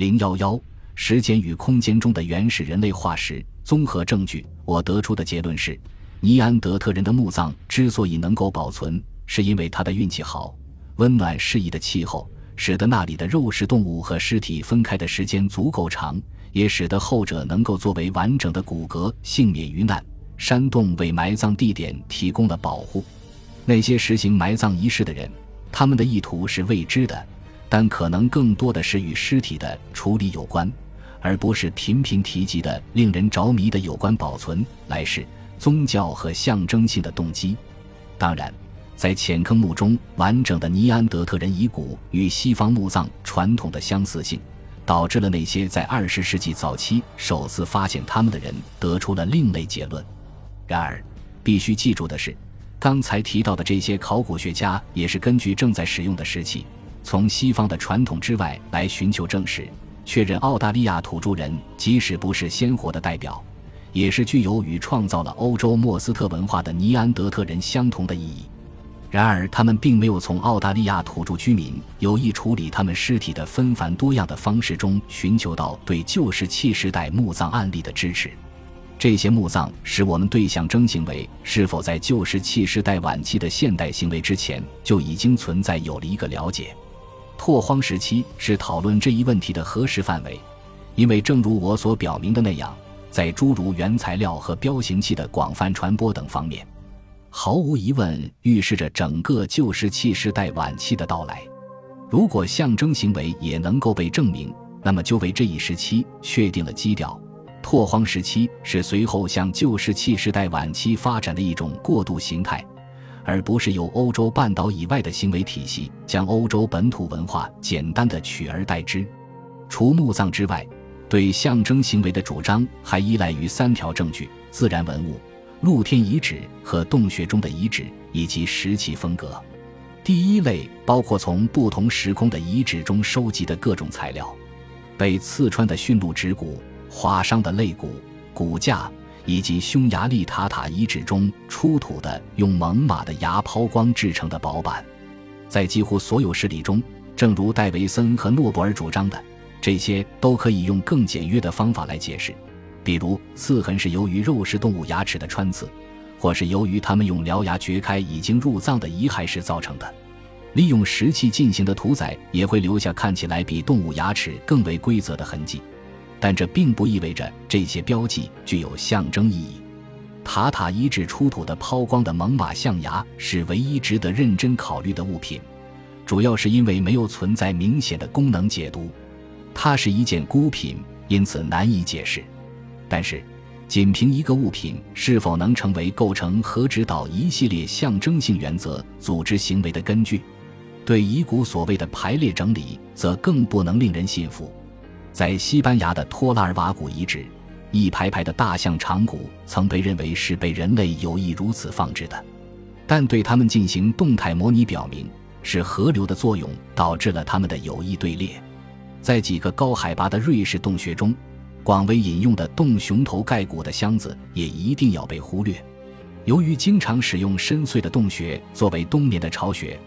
零幺幺时间与空间中的原始人类化石综合证据，我得出的结论是：尼安德特人的墓葬之所以能够保存，是因为他的运气好，温暖适宜的气候使得那里的肉食动物和尸体分开的时间足够长，也使得后者能够作为完整的骨骼幸免于难。山洞为埋葬地点提供了保护。那些实行埋葬仪式的人，他们的意图是未知的，但可能更多的是与尸体的处理有关，而不是频频提及的令人着迷的有关保存、来世、宗教和象征性的动机。当然，在浅坑墓中完整的尼安德特人遗骨与西方墓葬传统的相似性。导致了那些在二十世纪早期首次发现他们的人得出了另类结论。然而，必须记住的是，刚才提到的这些考古学家也是根据正在使用的石器，从西方的传统之外来寻求证实，确认澳大利亚土著人即使不是鲜活的代表，也是具有与创造了欧洲莫斯特文化的尼安德特人相同的意义。然而，他们并没有从澳大利亚土著居民有意处理他们尸体的纷繁多样的方式中寻求到对旧石器时代墓葬案例的支持。这些墓葬使我们对象征行为是否在旧石器时代晚期的现代行为之前就已经存在有了一个了解。拓荒时期是讨论这一问题的合适范围，因为正如我所表明的那样，在诸如原材料和标形器的广泛传播等方面，毫无疑问预示着整个旧石器时代晚期的到来。如果象征行为也能够被证明，那么就为这一时期确定了基调。拓荒时期是随后向旧石器时代晚期发展的一种过渡形态，而不是由欧洲半岛以外的行为体系将欧洲本土文化简单的取而代之。除墓葬之外，对象征行为的主张还依赖于三条证据：自然文物、露天遗址和洞穴中的遗址，以及石器风格。第一类包括从不同时空的遗址中收集的各种材料，被刺穿的驯鹿指骨。划伤的肋骨、骨架，以及匈牙利塔塔遗址中出土的用猛犸的牙抛光制成的薄板，在几乎所有事例中，正如戴维森和诺布尔主张的，这些都可以用更简约的方法来解释，比如刺痕是由于肉食动物牙齿的穿刺，或是由于他们用獠牙掘开已经入葬的遗骸时造成的。利用石器进行的屠宰也会留下看起来比动物牙齿更为规则的痕迹。但这并不意味着这些标记具有象征意义。塔塔遗址出土的抛光的猛犸象牙是唯一值得认真考虑的物品，主要是因为没有存在明显的功能解读。它是一件孤品，因此难以解释。但是，仅凭一个物品是否能成为构成和指导一系列象征性原则组织行为的根据，对遗骨所谓的排列整理则更不能令人信服。在西班牙的托拉尔瓦古遗址，一排排的大象长骨曾被认为是被人类有意如此放置的，但对它们进行动态模拟表明，是河流的作用导致了它们的有意队列。在几个高海拔的瑞士洞穴中，广为引用的洞熊头盖骨的箱子也一定要被忽略。由于经常使用深邃的洞穴作为冬眠的巢穴。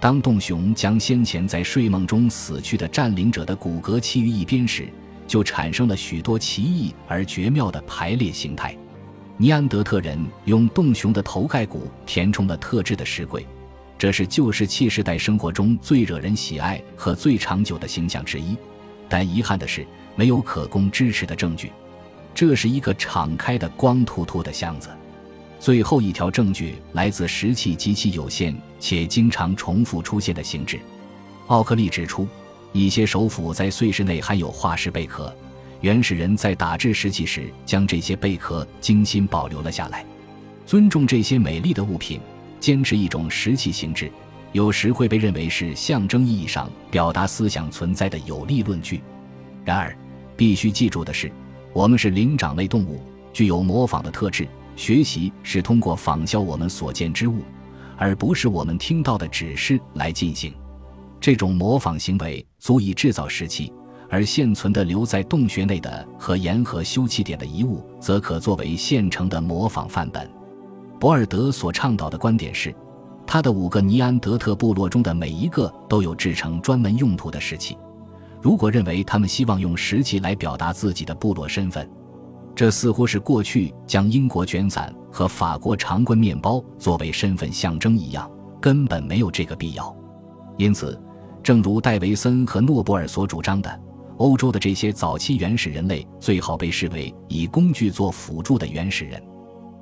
当洞熊将先前在睡梦中死去的占领者的骨骼弃于一边时，就产生了许多奇异而绝妙的排列形态。尼安德特人用洞熊的头盖骨填充了特制的石柜，这是旧石器时代生活中最惹人喜爱和最长久的形象之一。但遗憾的是，没有可供支持的证据。这是一个敞开的光秃秃的箱子。最后一条证据来自石器极其有限且经常重复出现的形制。奥克利指出，一些首府在碎石内含有化石贝壳，原始人在打制石器时将这些贝壳精心保留了下来。尊重这些美丽的物品，坚持一种石器形制，有时会被认为是象征意义上表达思想存在的有力论据。然而，必须记住的是，我们是灵长类动物，具有模仿的特质。学习是通过仿效我们所见之物，而不是我们听到的指示来进行。这种模仿行为足以制造石器，而现存的留在洞穴内的和沿河休憩点的遗物，则可作为现成的模仿范本。博尔德所倡导的观点是，他的五个尼安德特部落中的每一个都有制成专门用途的石器。如果认为他们希望用石器来表达自己的部落身份，这似乎是过去将英国卷伞和法国长棍面包作为身份象征一样，根本没有这个必要。因此，正如戴维森和诺布尔所主张的，欧洲的这些早期原始人类最好被视为以工具做辅助的原始人，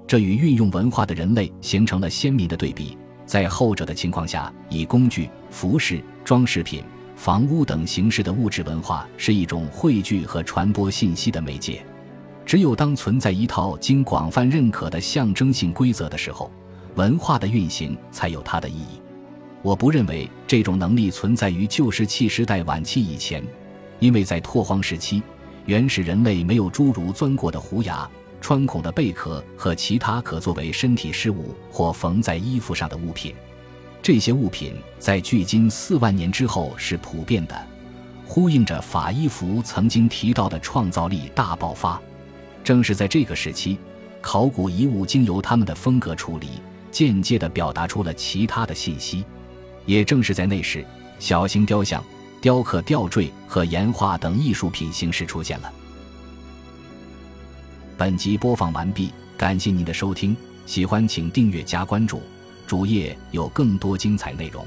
这与运用文化的人类形成了鲜明的对比。在后者的情况下，以工具、服饰、装饰品。房屋等形式的物质文化是一种汇聚和传播信息的媒介。只有当存在一套经广泛认可的象征性规则的时候，文化的运行才有它的意义。我不认为这种能力存在于旧石器时代晚期以前，因为在拓荒时期，原始人类没有诸如钻过的虎牙、穿孔的贝壳和其他可作为身体饰物或缝在衣服上的物品。这些物品在距今四万年之后是普遍的，呼应着法伊福曾经提到的创造力大爆发。正是在这个时期，考古遗物经由他们的风格处理，间接地表达出了其他的信息。也正是在那时，小型雕像、雕刻、吊坠和岩画等艺术品形式出现了。本集播放完毕，感谢您的收听，喜欢请订阅加关注。主页有更多精彩内容。